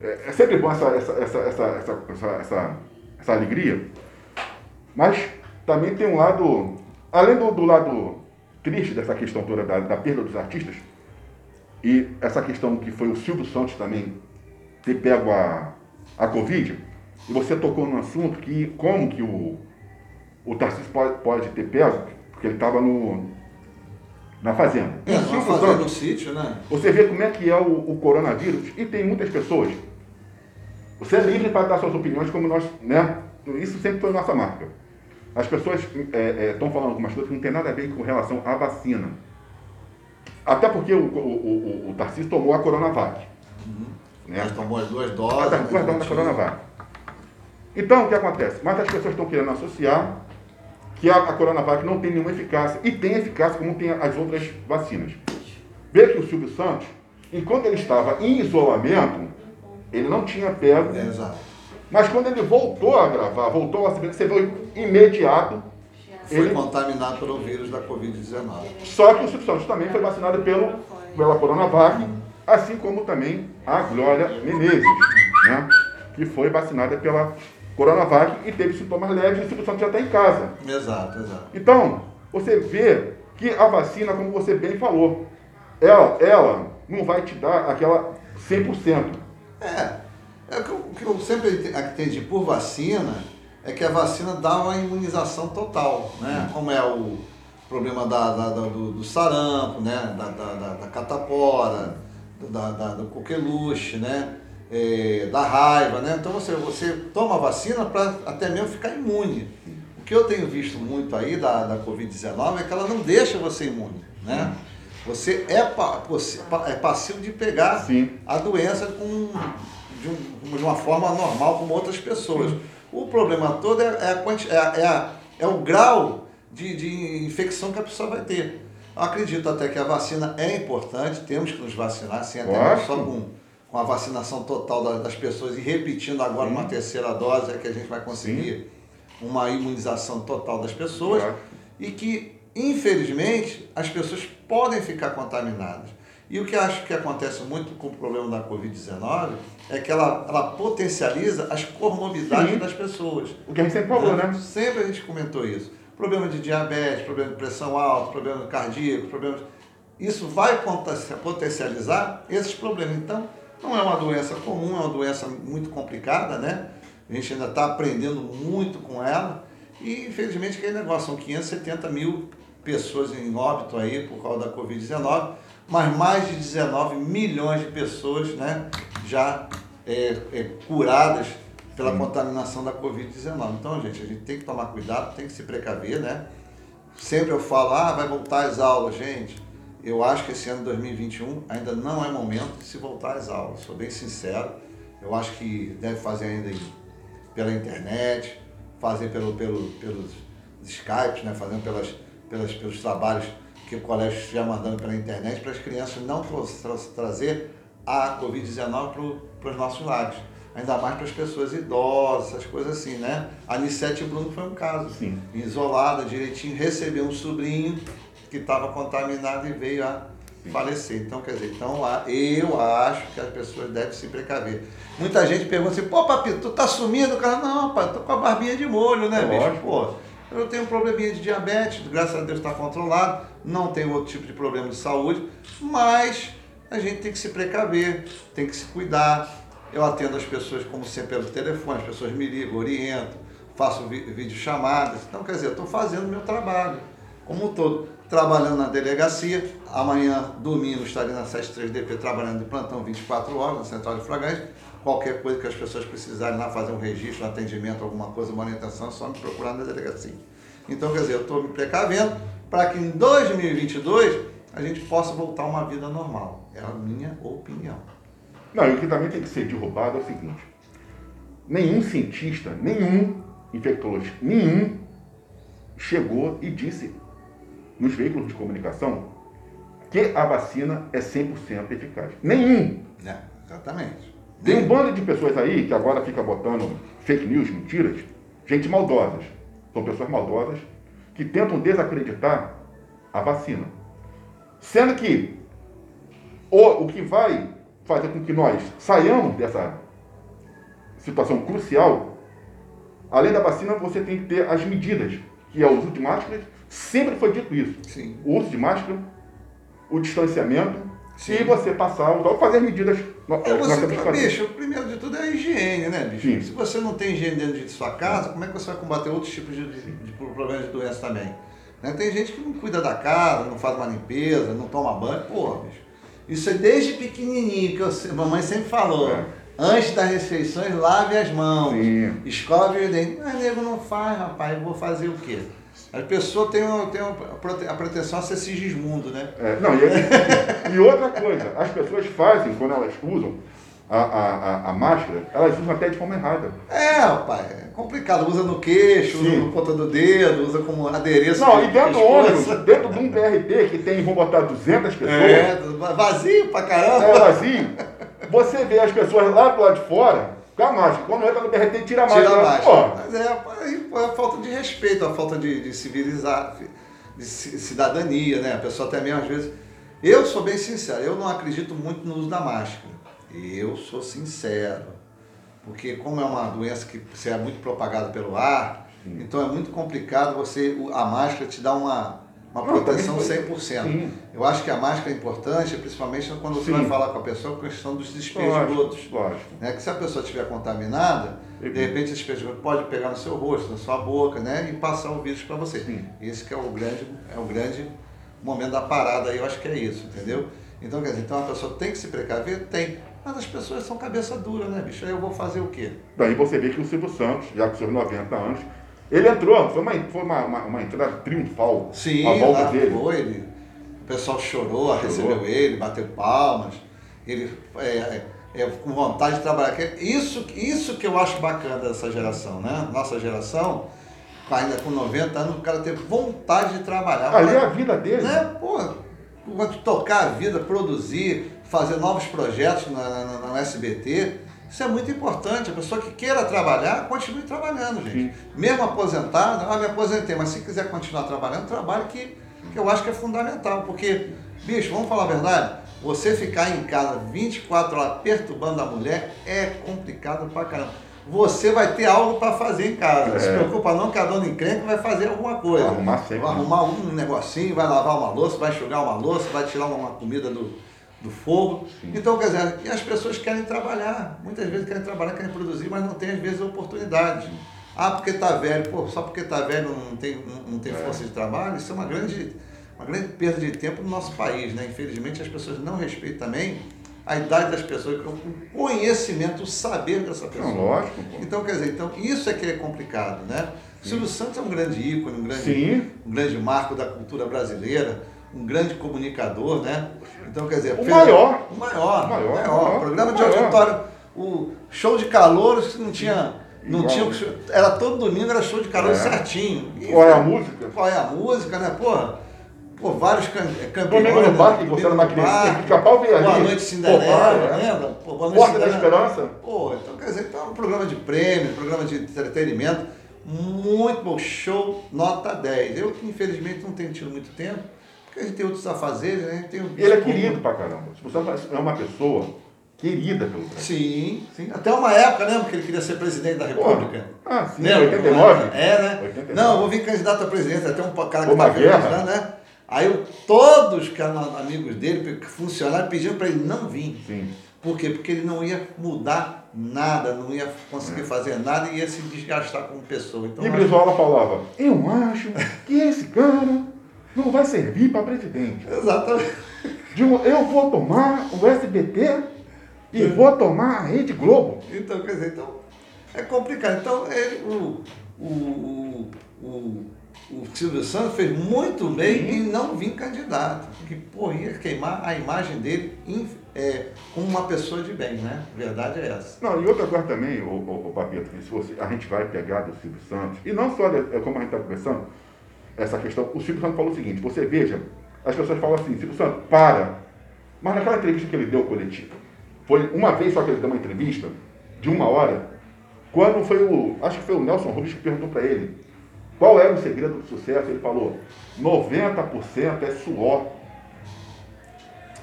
É, é sempre bom essa, essa, essa, essa, essa, essa, essa, alegria, mas também tem um lado, além do, do lado triste dessa questão toda da, da perda dos artistas, e essa questão que foi o Silvio Santos também ter pego a, a Covid, e você tocou num assunto que como que o, o Tarcísio pode, pode ter pego, porque ele estava no, na fazenda. É, Silvio fazenda Santos, no sítio, né? Você vê como é que é o, o coronavírus, e tem muitas pessoas. Você é livre para dar suas opiniões, como nós, né? Isso sempre foi nossa marca. As pessoas estão é, é, falando algumas coisas que não tem nada a ver com relação à vacina. Até porque o, o, o, o Tarcísio tomou a Coronavac. Uhum. Né? Mas tomou as duas doses. As duas doses da Coronavac. Então, o que acontece? Mas as pessoas estão querendo associar que a, a Coronavac não tem nenhuma eficácia. E tem eficácia como tem as outras vacinas. Vê que o Silvio Santos, enquanto ele estava em isolamento, ele não tinha pego. É, exato. Mas quando ele voltou a gravar, voltou a você viu imediato. Foi ele... contaminado pelo vírus da Covid-19. Só que o Santos também foi vacinado pelo, pela Coronavac, assim como também a Glória Menezes, né? que foi vacinada pela Coronavac e teve sintomas leves e o Santos já está em casa. Exato, exato. Então, você vê que a vacina, como você bem falou, ela, ela não vai te dar aquela 100%. É, é o que eu, o que eu sempre entendi por vacina é que a vacina dá uma imunização total, né? Como é o problema da, da, da do, do, sarampo, né? Da, da, da catapora, da, da, do coqueluche, né? É, da raiva, né? Então você, você toma a vacina para até mesmo ficar imune. O que eu tenho visto muito aí da, da Covid-19 é que ela não deixa você imune, né? Você é, é passivo de pegar Sim. a doença com, de, um, de, uma forma normal como outras pessoas. Sim. O problema todo é, é, a, é, é, a, é o grau de, de infecção que a pessoa vai ter. Eu acredito até que a vacina é importante, temos que nos vacinar, sim, até só com, com a vacinação total das pessoas e repetindo agora sim. uma terceira dose é que a gente vai conseguir sim. uma imunização total das pessoas e que Infelizmente, as pessoas podem ficar contaminadas. E o que acho que acontece muito com o problema da Covid-19 é que ela, ela potencializa as comorbidades Sim. das pessoas. O que a gente sempre falou, né? né? Sempre a gente comentou isso. Problema de diabetes, problema de pressão alta, problema cardíaco, problemas. Isso vai potencializar esses problemas. Então, não é uma doença comum, é uma doença muito complicada, né? A gente ainda está aprendendo muito com ela. E, infelizmente, aquele negócio, são 570 mil pessoas em óbito aí por causa da Covid-19, mas mais de 19 milhões de pessoas né, já é, é, curadas pela contaminação da Covid-19. Então, gente, a gente tem que tomar cuidado, tem que se precaver, né? Sempre eu falo, ah, vai voltar às aulas, gente. Eu acho que esse ano 2021 ainda não é momento de se voltar às aulas, sou bem sincero. Eu acho que deve fazer ainda pela internet, fazer pelo, pelo, pelos Skypes, né? fazendo pelas pelas, pelos trabalhos que o colégio estiver mandando pela internet, para as crianças não tra trazer a Covid-19 para os nossos lares. Ainda mais para as pessoas idosas, essas coisas assim, né? A Anissete Bruno foi um caso. Sim. Isolada, direitinho, recebeu um sobrinho que estava contaminado e veio a Sim. falecer. Então, quer dizer, então, eu acho que as pessoas devem se precaver. Muita gente pergunta assim, pô, papi, tu tá sumindo? O cara, não, pai, tô com a barbinha de molho, né, é bicho? Pô, eu tenho um probleminha de diabetes, graças a Deus está controlado, não tenho outro tipo de problema de saúde, mas a gente tem que se precaver, tem que se cuidar. Eu atendo as pessoas, como sempre, pelo telefone, as pessoas me ligam, oriento, faço vídeo chamadas. Então, quer dizer, estou fazendo o meu trabalho, como um todo. Trabalhando na delegacia, amanhã, domingo, estarei na 73DP trabalhando de plantão 24 horas na Central de Flagrantes Qualquer coisa que as pessoas precisarem lá fazer um registro, um atendimento, alguma coisa, uma orientação, é só me procurar na delegacia. Então, quer dizer, eu estou me precavendo para que em 2022 a gente possa voltar a uma vida normal. É a minha opinião. Não, e o que também tem que ser derrubado é o seguinte: nenhum cientista, nenhum infectologista, nenhum chegou e disse nos veículos de comunicação que a vacina é 100% eficaz. Nenhum. É, exatamente. Tem um bando de pessoas aí que agora fica botando fake news, mentiras, gente maldosas. São pessoas maldosas que tentam desacreditar a vacina. Sendo que o, o que vai fazer com que nós saiamos dessa, situação crucial, além da vacina, você tem que ter as medidas, que é o uso de máscaras. Sempre foi dito isso. Sim. O uso de máscara, o distanciamento Sim. e você passar, usar, fazer as medidas. É você, fazer. bicho, o primeiro de tudo é a higiene, né, bicho? Sim. Se você não tem higiene dentro de sua casa, como é que você vai combater outros tipos de, de, de problemas de doença também? Né? Tem gente que não cuida da casa, não faz uma limpeza, não toma banho. Porra, bicho. Isso é desde pequenininho que eu, mamãe sempre falou. É. Antes das refeições, lave as mãos. Sim. Escove os dentes. Mas nego não faz, rapaz. Eu vou fazer o quê? As pessoas têm, uma- têm uma a pretensão a ser Sigismundo, né? É, não, e, e outra coisa, as pessoas fazem, quando elas usam a, a, a, máscara, elas usam até de forma errada. É, rapaz, é complicado. Usa no queixo, usa no ponta do dedo, usa como adereço. Não, e dentro do ônibus, dentro de um BRT que tem, vão botar 200 pessoas, É, vazio pra caramba. é vazio, você vê as pessoas lá do lado de fora com a máscara. Quando entra no BRT, tira a máscara. Tira a máscara. Pô, Mas é, é a falta de respeito, a falta de, de civilizar, de ci- cidadania, né? A pessoa até mesmo às vezes. Eu sou bem sincero, eu não acredito muito no uso da máscara. Eu sou sincero. Porque como é uma doença que você é muito propagada pelo ar, então é muito complicado você. A máscara te dá uma, uma proteção também 100%. Sim. Eu acho que a máscara é importante, principalmente quando você Sim. vai falar com a pessoa, com a questão dos despejos lógico, brutos. lógico. Né? Que se a pessoa estiver contaminada, de repente esse despejos pode pegar no seu rosto, na sua boca, né? E passar o vírus para você. Sim. Esse que é o grande, é o grande momento da parada aí, eu acho que é isso, entendeu? Então, quer dizer, então a pessoa tem que se precaver? Tem. Mas as pessoas são cabeça dura, né, bicho? Aí eu vou fazer o quê? Daí você vê que o Silvio Santos, já com seus 90 anos, ele entrou, foi uma, foi uma, uma, uma entrada triunfal. Sim, a volta lá dele. foi, ele, o pessoal chorou, recebeu ele, bateu palmas, ele é, é, é, com vontade de trabalhar. Isso, isso que eu acho bacana dessa geração, né? Nossa geração, ainda com 90 anos, o cara ter vontade de trabalhar. Ali é a vida dele. né? Pô, tocar a vida, produzir, fazer novos projetos na, na, na SBT, isso é muito importante. A pessoa que queira trabalhar, continue trabalhando, gente. Sim. Mesmo aposentado, ah, me aposentei, mas se quiser continuar trabalhando, trabalhe que, que eu acho que é fundamental. Porque, bicho, vamos falar a verdade, você ficar em casa 24 horas perturbando a mulher é complicado pra caramba. Você vai ter algo para fazer em casa. Não se É. preocupa não que a dona encrenca vai fazer alguma coisa. Vai arrumar sempre, Vai arrumar um negocinho, vai lavar uma louça, vai enxugar uma louça, vai tirar uma comida do, do fogo. Então, quer dizer, e as pessoas querem trabalhar. Muitas vezes querem trabalhar, querem produzir, mas não tem às vezes oportunidade. Ah, porque tá velho. Pô, só porque tá velho não tem, não, não tem força de trabalho, isso é uma grande, uma grande perda de tempo no nosso país, né? Infelizmente as pessoas não respeitam também a idade das pessoas, o conhecimento, o saber dessa pessoa. Não, lógico, pô. Então, quer dizer, então, isso é que é complicado, né? O Silvio Santos é um grande ícone, um grande, Sim. um grande marco da cultura brasileira, um grande comunicador, né? Então, quer dizer, O fez- maior. O maior, O maior, maior. maior, Programa de maior. auditório, o show de calouros que não tinha, não Igual. tinha, era todo domingo era show de calouros É. certinho. E- Qual é a música? Qual é a música, né? Porra, pô, vários cam- campeões. Domingo no né? parque, você era uma Parque. pica-pau veio ali. Boa Noite Cinderela, é. lembra? Pô, Boa Noite Porta da Cinderela. Esperança. Pô, então quer dizer, então é um programa de prêmio, programa de entretenimento, muito bom, show, nota 10. Eu infelizmente não tenho tido muito tempo, porque a gente tem outros afazeres, né? Tem o- Ele é querido pra caramba. Você é uma pessoa querida pelo Brasil. Sim, sim. Até uma época, lembra que ele queria ser presidente da República? Ah, sim, Lembra? 89. É, né? 89. Não, eu vou vir candidato a presidente, até um cara que guerra. candidato, né? Aí eu- todos que eram amigos dele, funcionários, pediram para ele não vir. Sim. Por quê? Porque ele não ia mudar nada, não ia conseguir fazer nada e ia se desgastar como pessoa. Então, E acho- Brizola falava, eu acho que esse cara não vai servir para presidente. Exatamente. Um- eu vou tomar o SBT e vou tomar a Rede Globo. Então, quer dizer, então, é complicado. Então, ele, o, o, o, o, Silvio Santos fez muito bem em não vir candidato, porque, pô, ia queimar a imagem dele em- é, como uma pessoa de bem, né? A verdade é essa. Não, e outra coisa também, o, o, o Papito, que se você, a gente vai pegar do Silvio Santos, e não só, de- é como a gente está conversando, essa questão, o Silvio Santos falou o seguinte, você veja, as pessoas falam assim, Silvio Santos, para. Mas naquela entrevista que ele deu coletiva, foi uma vez só que ele deu uma entrevista, de uma hora, quando foi o, acho que foi o Nelson Rubens que perguntou para ele, qual era o segredo do sucesso, ele falou, 90% é suor.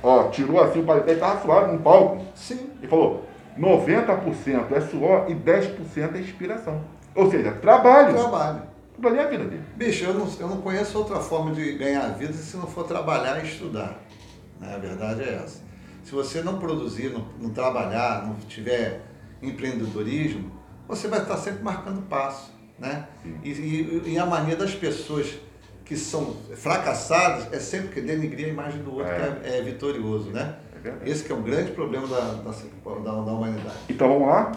Ó, tirou assim o paletó, ele estava suado no palco, Sim. e falou, 90% é suor e 10% é inspiração. Ou seja, trabalho. Trabalho. Tudo ali é a vida dele. Bicho, eu não, eu não conheço outra forma de ganhar vida se não for trabalhar e estudar. Né? A verdade é essa. Se você não produzir, não, não trabalhar, não tiver empreendedorismo, você vai estar sempre marcando passo. Né? E, e, e a mania das pessoas que são fracassadas é sempre que denigrir a imagem do outro É. que é, é vitorioso. Né? É. Esse que é o grande problema da, da, da, da humanidade. Então vamos lá?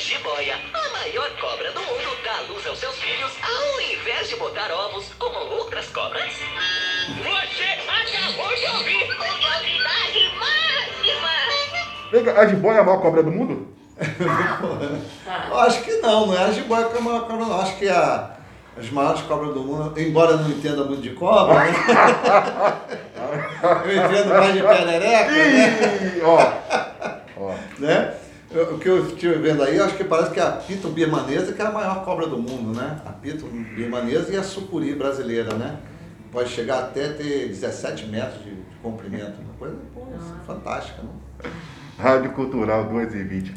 Jiboia, a maior cobra do mundo, dá luz aos seus filhos ao invés de botar ovos como outras cobras? Você acabou de ouvir. Curiosidade máxima! Vem cá, A jiboia é a maior cobra do mundo? Eu acho que não, não é a jiboia que é a maior cobra, não. Acho que a, as maiores cobras do mundo, embora eu não entenda muito de cobra, né? eu entendo mais de perereca, né? Ih, ó. Ó. né? O que eu estive vendo aí, eu acho que parece que a pito birmanesa que é a maior cobra do mundo, né? A pito birmanesa e a sucuri brasileira, né? Pode chegar até ter 17 metros de, de comprimento. Uma coisa pô, fantástica, né? Rádio Cultural 2 e 20.